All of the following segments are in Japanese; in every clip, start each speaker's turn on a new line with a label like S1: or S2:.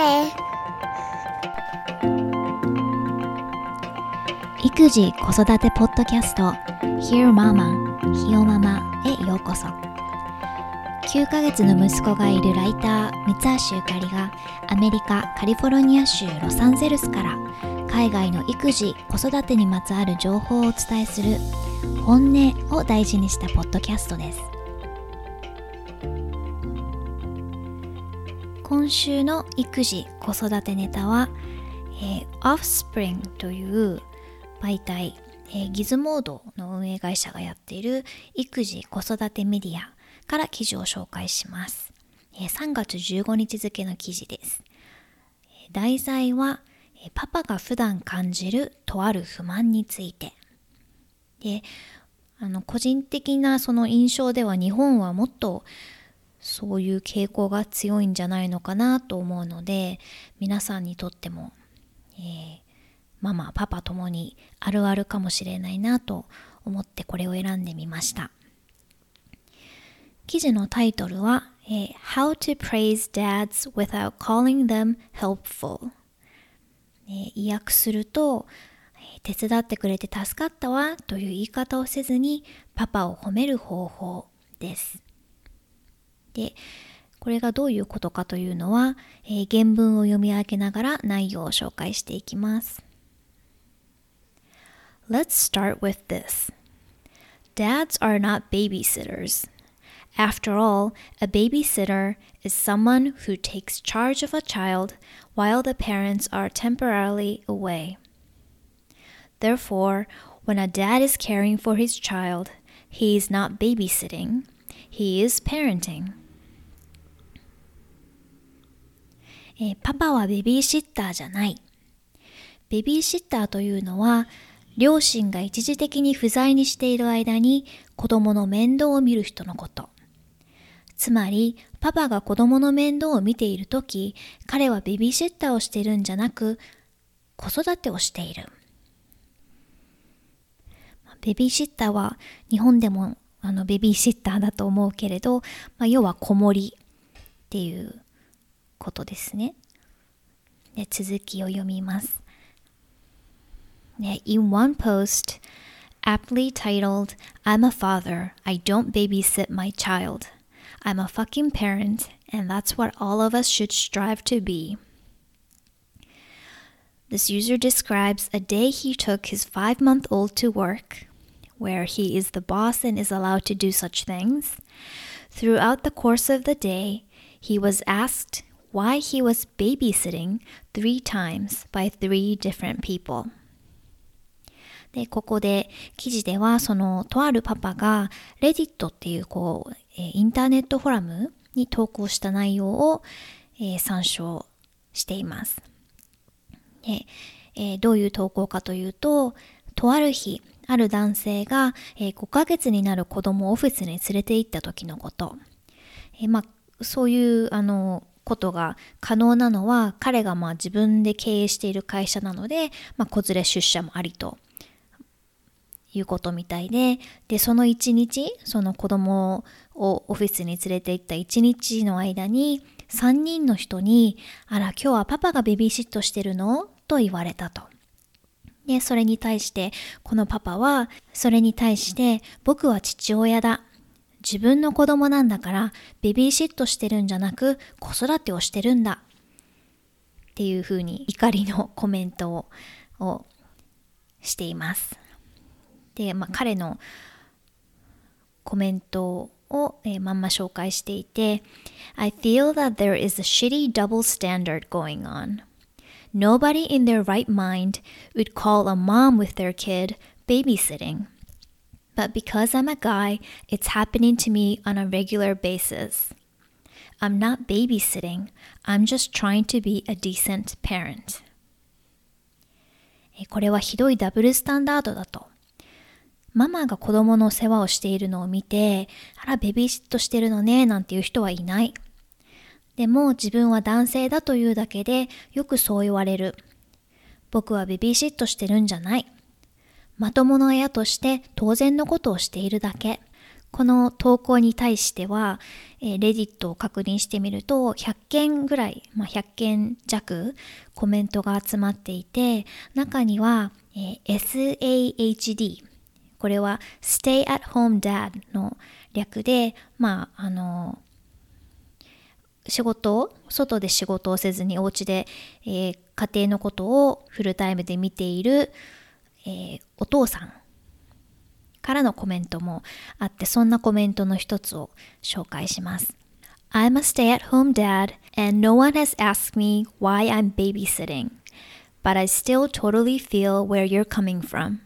S1: ね。
S2: 育児子育てポッドキャスト Hear Mama ひよママへようこそ。9ヶ月の息子がいるライター三橋ゆかりがアメリカカリフォルニア州ロサンゼルスから海外の育児子育てにまつわる情報をお伝えする本音を大事にしたポッドキャストです。今週の育児子育てネタは、えー、Offspring という媒体、えー、ギズモードの運営会社がやっている育児子育てメディアから記事を紹介します。えー、3月15日付の記事です。題材は、パパが普段感じるとある不満について。で、あの個人的なその印象では日本はもっとそういう傾向が強いんじゃないのかなと思うので皆さんにとっても、えー、ママパパともにあるあるかもしれないなと思ってこれを選んでみました。記事のタイトルは、えー、How to praise dads without calling them helpful、えー、意訳すると手伝ってくれて助かったわという言い方をせずにパパを褒める方法です。でこれがどういうことかというのは、えー、原文を読み上げながら内容を紹介していきます
S3: Let's start with this. Dads are not babysitters. After all, a babysitter is someone who takes charge of a child while the parents are temporarily away. Therefore, when a dad is caring for his child, he is not babysitting, he is parenting.
S2: えー、パパはベビーシッターじゃない。ベビーシッターというのは両親が一時的に不在にしている間に子供の面倒を見る人のこと。つまり、パパが子供の面倒を見ているとき、彼はベビーシッターをしているんじゃなく、子育てをしている。ベビーシッターは日本でもあのベビーシッターだと思うけれど、まあ、要は子守っていうことですね。で続きを読みます。
S3: in one post, aptly titled, I'm a father, I don't babysit my child. I'm a fucking parent, and that's what all of us should strive to be. This user describes a day he took his five month old to work, where he is the boss and is allowed to do such things. Throughout the course of the day, he was asked why he was babysitting three times by three different people.
S2: で、ここで記事では、その、とあるパパが、レディットっていう、こう、インターネットフォラムに投稿した内容を、えー、参照しています。で、えー、どういう投稿かというと、とある日、ある男性が、えー、5ヶ月になる子供をオフィスに連れて行った時のこと。えー、まあ、そういう、あの、ことが可能なのは、彼がまあ自分で経営している会社なので、まあ、子連れ出社もありということみたいで、で、その一日、その子供をオフィスに連れて行った一日の間に、3人の人に、あら、今日はパパがベビーシットしてるの？と言われたと。で、それに対して、このパパは、それに対して、僕は父親だ。自分の子供なんだから、ベビーシットしてるんじゃなく、子育てをしてるんだ。っていうふうに怒りのコメントをしています。で、まあ、彼のコメントを、えー、まんま紹介していて
S3: I feel that there is a shitty double standard going on. Nobody in their right mind would call a mom with their kid babysitting. But because I'm a guy, it's happening to me on a regular basis. I'm not babysitting, I'm just trying to be a decent parent.
S2: これはひどいダブルスタンダードだと。ママが子供の世話をしているのを見て、あら、ベビーシットしてるのね、なんていう人はいない。でも自分は男性だというだけでよくそう言われる。僕はベビーシットしてるんじゃない。まともな親として当然のことをしているだけ。この投稿に対しては、えー、レディットを確認してみると100件ぐらい、まあ、100件弱コメントが集まっていて中には、えー、SAHD これは Stay at Home Dad の略でまああの仕事を外で仕事をせずにお家で、えー、家庭のことをフルタイムで見ている、えー、お父さんからのコメントもあって、そんなコメントの一つを紹介します。I'm a stay-at-home dad and no one has asked me why I'm babysitting, but I still totally feel where you're coming from.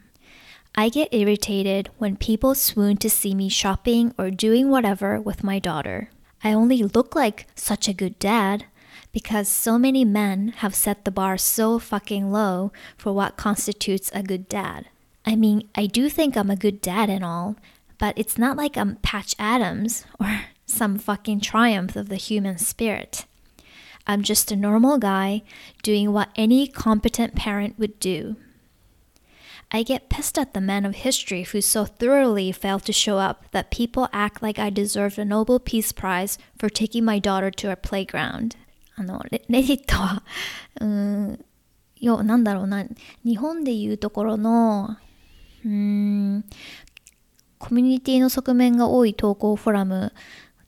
S2: I get irritated when people swoon to see me shopping or doing whatever with my daughter. I only look like such a good dad because so many men have set the bar so fucking low for what constitutes a good dad. I mean, I do think I'm a good dad and all, but it's not like I'm Patch Adams or some fucking triumph of the human spirit. I'm just a normal guy doing what any competent parent would do. I get pissed at the men of history who so thoroughly fail to show up that people act like I deserved a Nobel Peace Prize for taking my daughter to a playground. あのレレディットは、うーん、よ、なんだろうな、日本でいうところの、うーんコミュニティの側面が多い投稿フォラム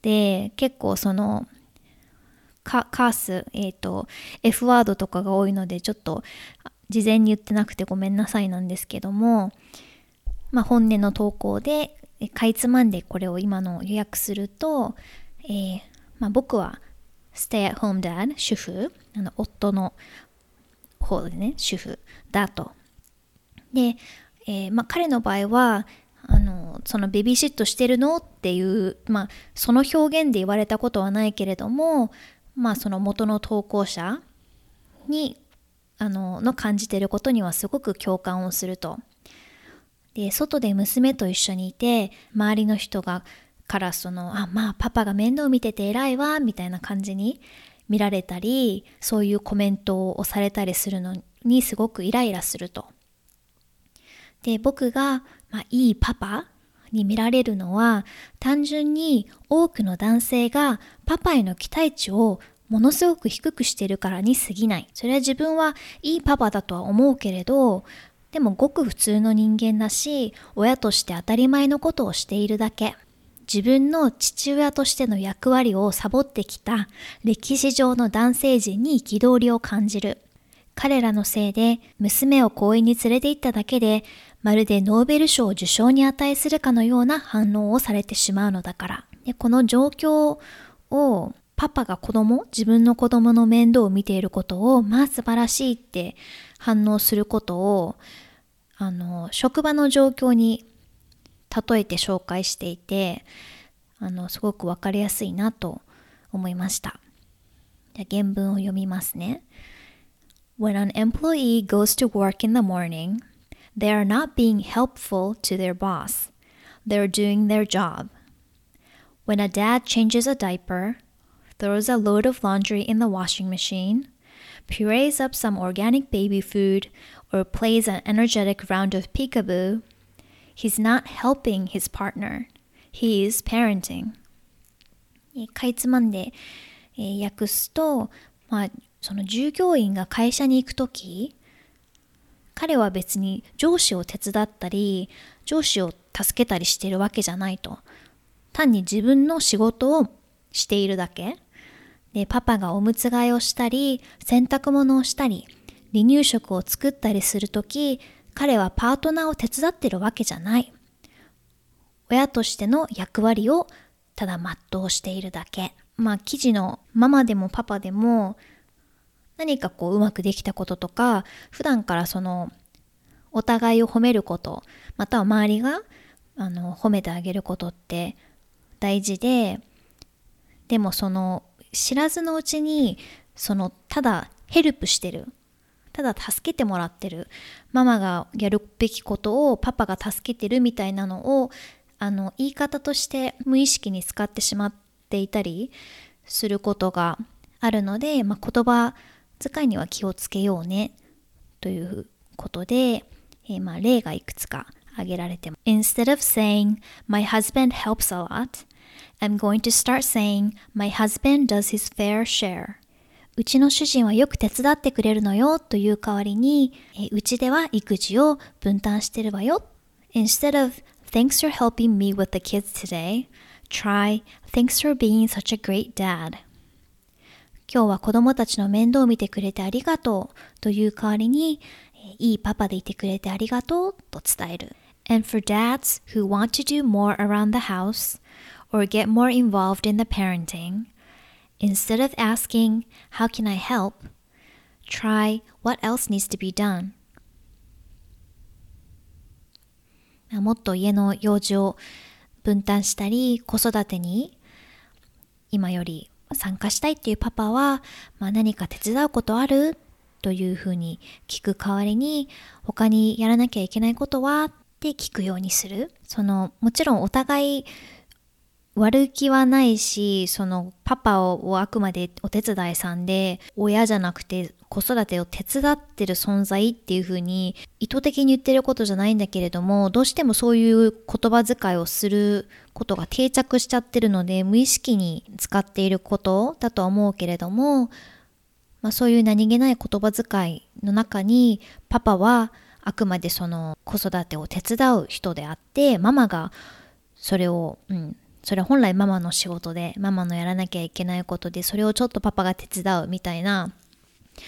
S2: で結構そのカース、えっ、ー、と F ワードとかが多いのでちょっと事前に言ってなくてごめんなさいなんですけども、まあ、本音の投稿でかいつまんでこれを今の予約すると、えーまあ、僕は stay at home dad 主婦。あの夫の方でね。主婦。だと。でえー、まあ、彼の場合はあのそのベビーシットしてるのっていう、まあ、その表現で言われたことはないけれども、まあ、その元の投稿者にあのの感じてることにはすごく共感をすると。で外で娘と一緒にいて周りの人がからそのあまあパパが面倒見てて偉いわみたいな感じに見られたりそういうコメントをされたりするのにすごくイライラすると。で、僕が、まあ、いいパパに見られるのは、単純に多くの男性がパパへの期待値をものすごく低くしてるからに過ぎない。それは自分はいいパパだとは思うけれど、でもごく普通の人間だし、親として当たり前のことをしているだけ。自分の父親としての役割をサボってきた歴史上の男性陣に憤りを感じる。彼らのせいで娘を公園に連れて行っただけでまるでノーベル賞受賞に値するかのような反応をされてしまうのだから。でこの状況をパパが子供、自分の子供の面倒を見ていることを、まあ素晴らしいって反応することを、あの、職場の状況に例えて紹介していて、あの、すごくわかりやすいなと思いました。じゃ原文を読みますね。When an employee goes to work in the morning, they are not being helpful to their boss. They are doing their job. When a dad changes a diaper, throws a load of laundry in the washing machine, purees up some organic baby food, or plays an energetic round of peekaboo, he's not helping his partner. He is parenting. かいつまんで、えー、訳すと、まあ、その従業員が会社に行くとき、彼は別に上司を手伝ったり、上司を助けたりしてるわけじゃないと。単に自分の仕事をしているだけ。で、パパがおむつ替えをしたり、洗濯物をしたり、離乳食を作ったりするとき、彼はパートナーを手伝ってるわけじゃない。親としての役割をただ全うしているだけ。まあ記事のママでもパパでも何かこううまくできたこととか普段からそのお互いを褒めることまたは周りがあの褒めてあげることって大事ででもその知らずのうちにそのただヘルプしてるただ助けてもらってるママがやるべきことをパパが助けてるみたいなのをあの言い方として無意識に使ってしまっていたりすることがあるので、まあ、言葉遣いには気をつけようねということで、えー、まあ例がいくつか挙げられて Instead of saying, my husband helps a lot, I'm going to start saying, my husband does his fair share. うちの主人はよく手伝ってくれるのよという代わりに、うちでは育児を分担してるわよ。Instead of, thanks for helping me with the kids today, try, thanks for being such a great dad. 今日は子供たちの面倒を見てくれてありがとうという代わりに、いいパパでいてくれてありがとうと伝える。And for dads who want to do more around the house or get more involved in the parenting, instead of asking, How can I help? try what else needs to be done? もっと家の用事を分担したり、子育てに今より参加したいっていうパパは、まあ、何か手伝うことあるというふうに聞く代わりに他にやらなきゃいけないことはって聞くようにするそのもちろんお互い悪気はないし、そのパパをあくまでお手伝いさんで、親じゃなくて子育てを手伝ってる存在っていう風に意図的に言ってることじゃないんだけれども、どうしてもそういう言葉遣いをすることが定着しちゃってるので、無意識に使っていることだとは思うけれども、まあ、そういう何気ない言葉遣いの中に、パパはあくまでその子育てを手伝う人であって、ママがそれを、うん、それは本来ママの仕事で、ママのやらなきゃいけないことで、それをちょっとパパが手伝うみたいな、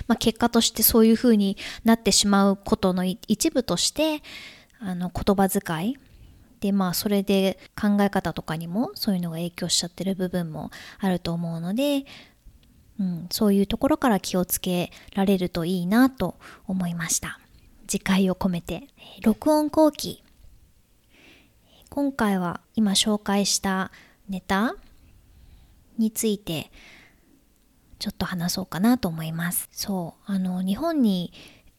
S2: まあ、結果としてそういう風になってしまうことの一部として、あの言葉遣い。でまあそれで考え方とかにもそういうのが影響しちゃってる部分もあると思うので、うん、そういうところから気をつけられるといいなと思いました。次回を込めて録音後期。今回は今紹介したネタについてちょっと話そうかなと思います。そう、あの日本に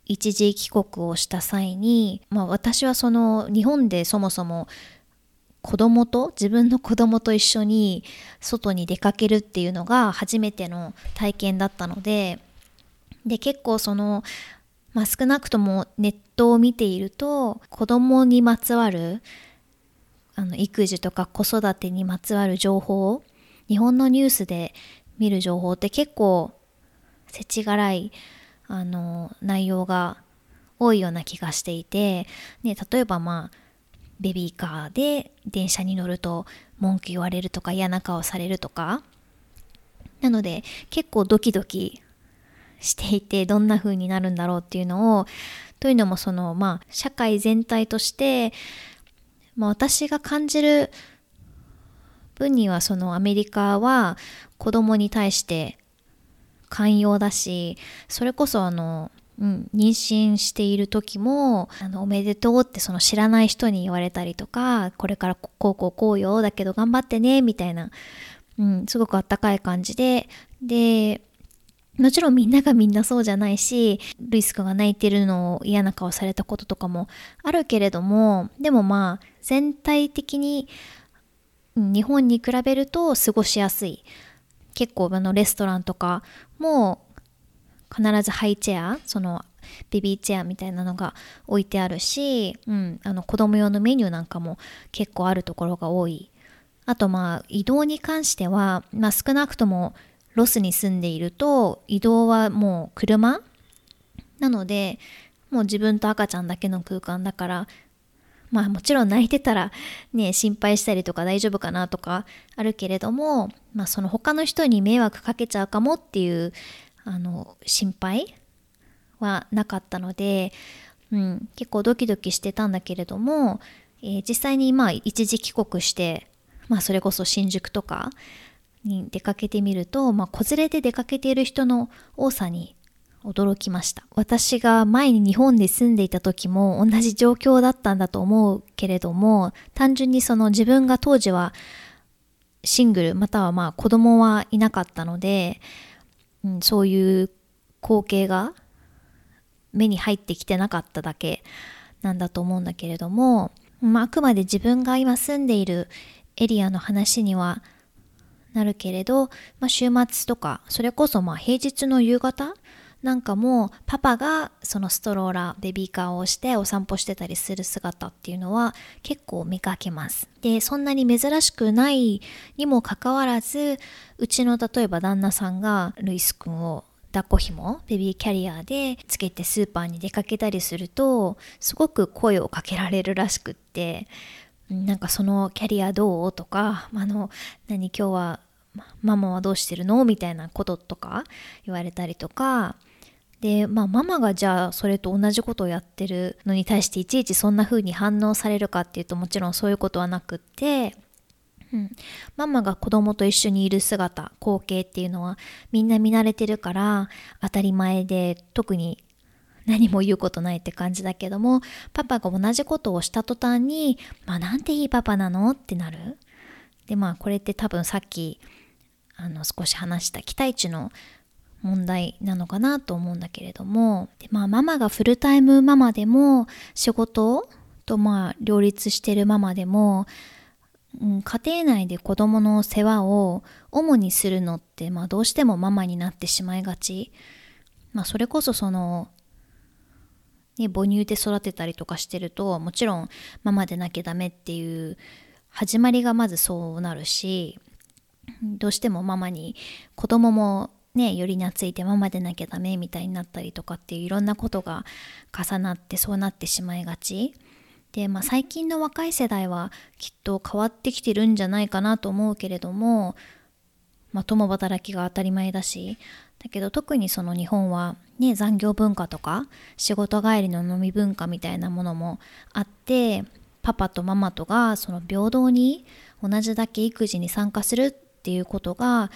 S2: 一時帰国をした際に、まあ、私はその日本でそもそも子供と自分の子供と一緒に外に出かけるっていうのが初めての体験だったのでで結構その、まあ、少なくともネットを見ていると子供にまつわるあの育児とか子育てにまつわる情報日本のニュースで見る情報って結構世知辛いあの内容が多いような気がしていて、ね、例えばまあベビーカーで電車に乗ると文句言われるとか嫌な顔されるとかなので結構ドキドキしていてどんな風になるんだろうっていうのをというのもそのまあ社会全体としてまあ、私が感じる分にはそのアメリカは子供に対して寛容だしそれこそあの、うん、妊娠している時もあのおめでとうってその知らない人に言われたりとかこれからこうこうこうよだけど頑張ってねみたいな、うん、すごくあったかい感じででもちろんみんながみんなそうじゃないし、ルイス君が泣いてるのを嫌な顔されたこととかもあるけれども、でもまあ全体的に日本に比べると過ごしやすい。結構あのレストランとかも必ずハイチェア、そのベビーチェアみたいなのが置いてあるし、うん、あの子供用のメニューなんかも結構あるところが多い。あとまあ移動に関しては、まあ、少なくともロスに住んでいると移動はもう車なのでもう自分と赤ちゃんだけの空間だからまあもちろん泣いてたらね心配したりとか大丈夫かなとかあるけれどもまあその他の人に迷惑かけちゃうかもっていうあの心配はなかったので、うん、結構ドキドキしてたんだけれども、えー、実際にまあ一時帰国してまあそれこそ新宿とかに出かけてみると、まあ、子連れで出かけている人の多さに驚きました。私が前に日本で住んでいた時も同じ状況だったんだと思うけれども、単純にその自分が当時はシングルまたはまあ子供はいなかったので、うん、そういう光景が目に入ってきてなかっただけなんだと思うんだけれども、まあ、あくまで自分が今住んでいるエリアの話にはなるけれど、まあ、週末とかそれこそまあ平日の夕方なんかもうパパがそのストローラーベビーカーを押してお散歩してたりする姿っていうのは結構見かけます。でそんなに珍しくないにもかかわらずうちの例えば旦那さんがルイスくんを抱っこひもベビーキャリアでつけてスーパーに出かけたりするとすごく声をかけられるらしくってなんかそのキャリアどう？とかあの何今日はママはどうしてるの？みたいなこととか言われたりとかでまあママがじゃあそれと同じことをやってるのに対していちいちそんな風に反応されるかっていうともちろんそういうことはなくってうん、ママが子供と一緒にいる姿光景っていうのはみんな見慣れてるから当たり前で特に何も言うことないって感じだけどもパパが同じことをした途端に「まあなんていいパパなの?」ってなる。でまあこれって多分さっきあの少し話した期待値の問題なのかなと思うんだけれども。でまあママがフルタイムママでも仕事とまあ両立してるママでもうん、家庭内で子供の世話を主にするのって、まあ、どうしてもママになってしまいがち、まあ、それこそその、ね、母乳で育てたりとかしてるともちろんママでなきゃダメっていう始まりがまずそうなるしどうしてもママに子供もねより懐いてママでなきゃダメみたいになったりとかっていういろんなことが重なってそうなってしまいがち。で、まあ、最近の若い世代はきっと変わってきてるんじゃないかなと思うけれども、まあ、共働きが当たり前だしだけど特にその日本はね残業文化とか仕事帰りの飲み文化みたいなものもあってパパとママとがその平等に同じだけ育児に参加するっていうことが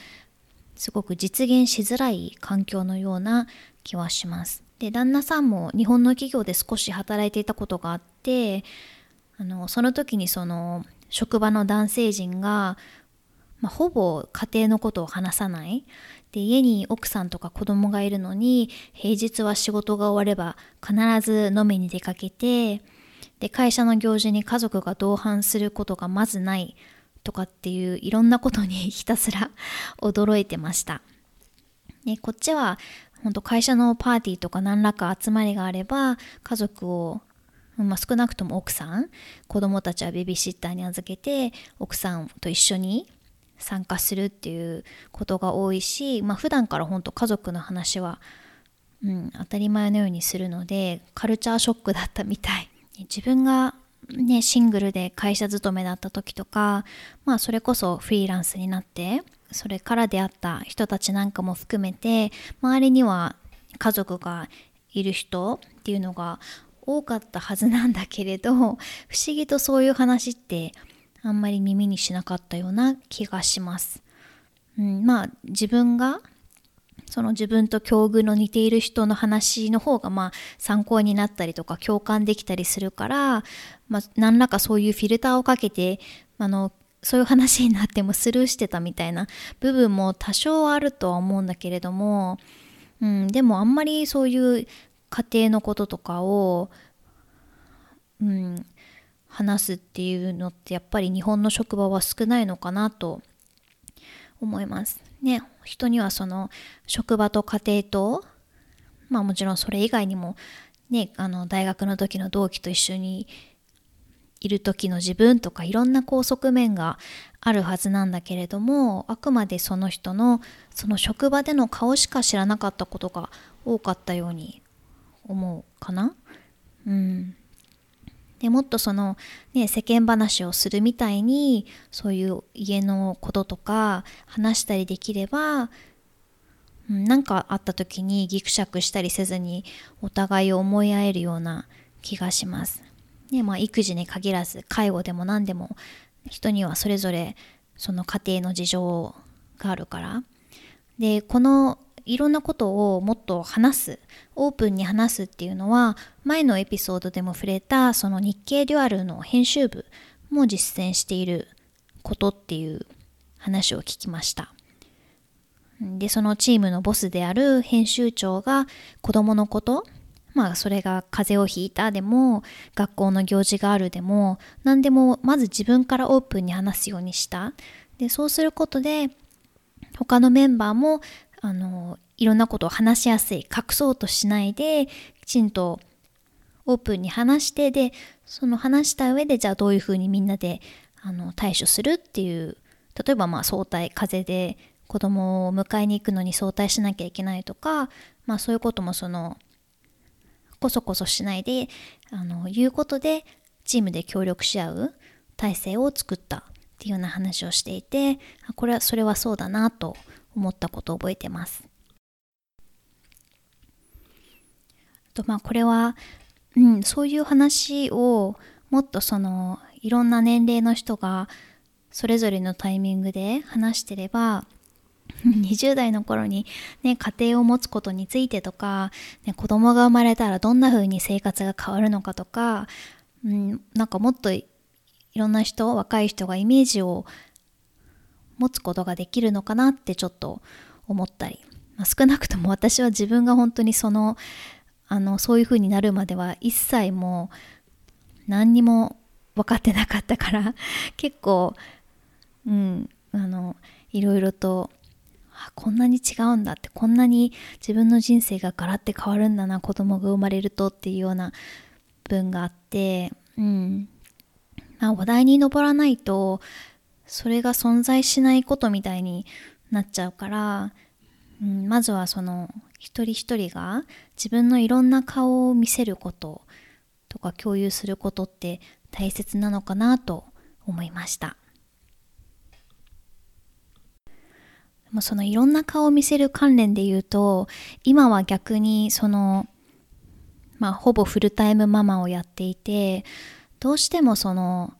S2: すごく実現しづらい環境のような気はします。で旦那さんも日本の企業で少し働いていたことがあってあのその時にその職場の男性陣が、まあ、ほぼ家庭のことを話さないで家に奥さんとか子供がいるのに平日は仕事が終われば必ず飲みに出かけてで会社の行事に家族が同伴することがまずないとかっていういろんなことに ひたすら驚いてました。ね、こっちは本当会社のパーティーとか何らか集まりがあれば家族を、まあ、少なくとも奥さん子供たちはベビーシッターに預けて奥さんと一緒に参加するっていうことが多いし、まあ、普段から本当家族の話は、うん、当たり前のようにするのでカルチャーショックだったみたい自分がねシングルで会社勤めだった時とかまあそれこそフリーランスになってそれから出会った人たちなんかも含めて周りには家族がいる人っていうのが多かったはずなんだけれど不思議とそういう話ってあんまり耳にしなかったような気がします。うん、まあ自分がその自分と境遇の似ている人の話の方がまあ参考になったりとか共感できたりするから、まあ、何らかそういうフィルターをかけてあのそういう話になってもスルーしてたみたいな部分も多少あるとは思うんだけれども、うん、でもあんまりそういう家庭のこととかを、うん、話すっていうのってやっぱり日本の職場は少ないのかなと思います。ね、人にはその職場と家庭とまあもちろんそれ以外にもねあの大学の時の同期と一緒にいる時の自分とかいろんなこう側面があるはずなんだけれどもあくまでその人のその職場での顔しか知らなかったことが多かったように思うかな。うん、でもっとその、ね、世間話をするみたいにそういう家のこととか話したりできれば何かあった時にギクシャクしたりせずにお互いを思い合えるような気がします。ねまあ、育児に限らず介護でも何でも人にはそれぞれその家庭の事情があるから。でこのいろんなことをもっと話すオープンに話すっていうのは前のエピソードでも触れたその日経デュアルの編集部も実践していることっていう話を聞きました。でそのチームのボスである編集長が子供のことまあそれが風邪をひいたでも学校の行事があるでも何でもまず自分からオープンに話すようにした。でそうすることで他のメンバーもあのいろんなことを話しやすい隠そうとしないできちんとオープンに話してでその話した上でじゃあどういうふうにみんなであの対処するっていう例えばまあ早退風邪で子供を迎えに行くのに早退しなきゃいけないとか、まあ、そういうこともそのこそこそしないであの言うことでチームで協力し合う体制を作ったっていうような話をしていてこれはそれはそうだなと思ったことを覚えてます。とまあこれは、うん、そういう話をもっとそのいろんな年齢の人がそれぞれのタイミングで話してれば 20代の頃に、ね、家庭を持つことについてとか、ね、子供が生まれたらどんな風に生活が変わるのかとか、うん、なんかもっといろんな人若い人がイメージを持つことができるのかなってちょっと思ったり、まあ、少なくとも私は自分が本当にそのあのそういう風になるまでは一切もう何にも分かってなかったから結構うんあのいろいろとあこんなに違うんだってこんなに自分の人生がガラッて変わるんだな子供が生まれるとっていうような文があってうんまあ話題に上らないとそれが存在しないことみたいになっちゃうから、うん、まずはその一人一人が自分のいろんな顔を見せることとか共有することって大切なのかなと思いました。もそのいろんな顔を見せる関連で言うと今は逆にそのまあほぼフルタイムママをやっていてどうしてもその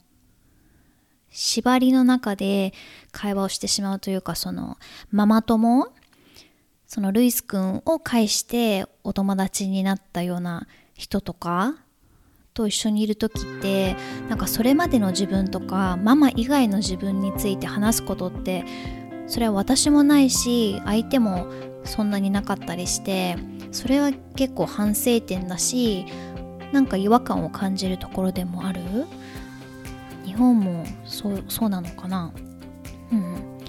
S2: 縛りの中で会話をしてしまうというかそのママ友そのルイス君を介してお友達になったような人とかと一緒にいる時ってなんかそれまでの自分とかママ以外の自分について話すことってそれは私もないし相手もそんなになかったりしてそれは結構反省点だしなんか違和感を感じるところでもある？日本もそうそうなのかな？うん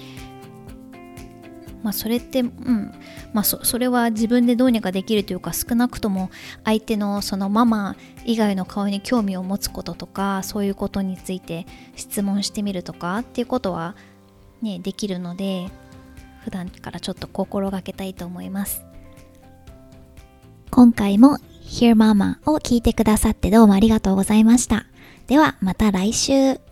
S2: まあそれってうん。まあそそれは自分でどうにかできるというか少なくとも相手のそのママ以外の顔に興味を持つこととかそういうことについて質問してみるとかっていうことはねできるので普段からちょっと心がけたいと思います。
S3: 今回も Hear Mama を聞いてくださってどうもありがとうございました。ではまた来週。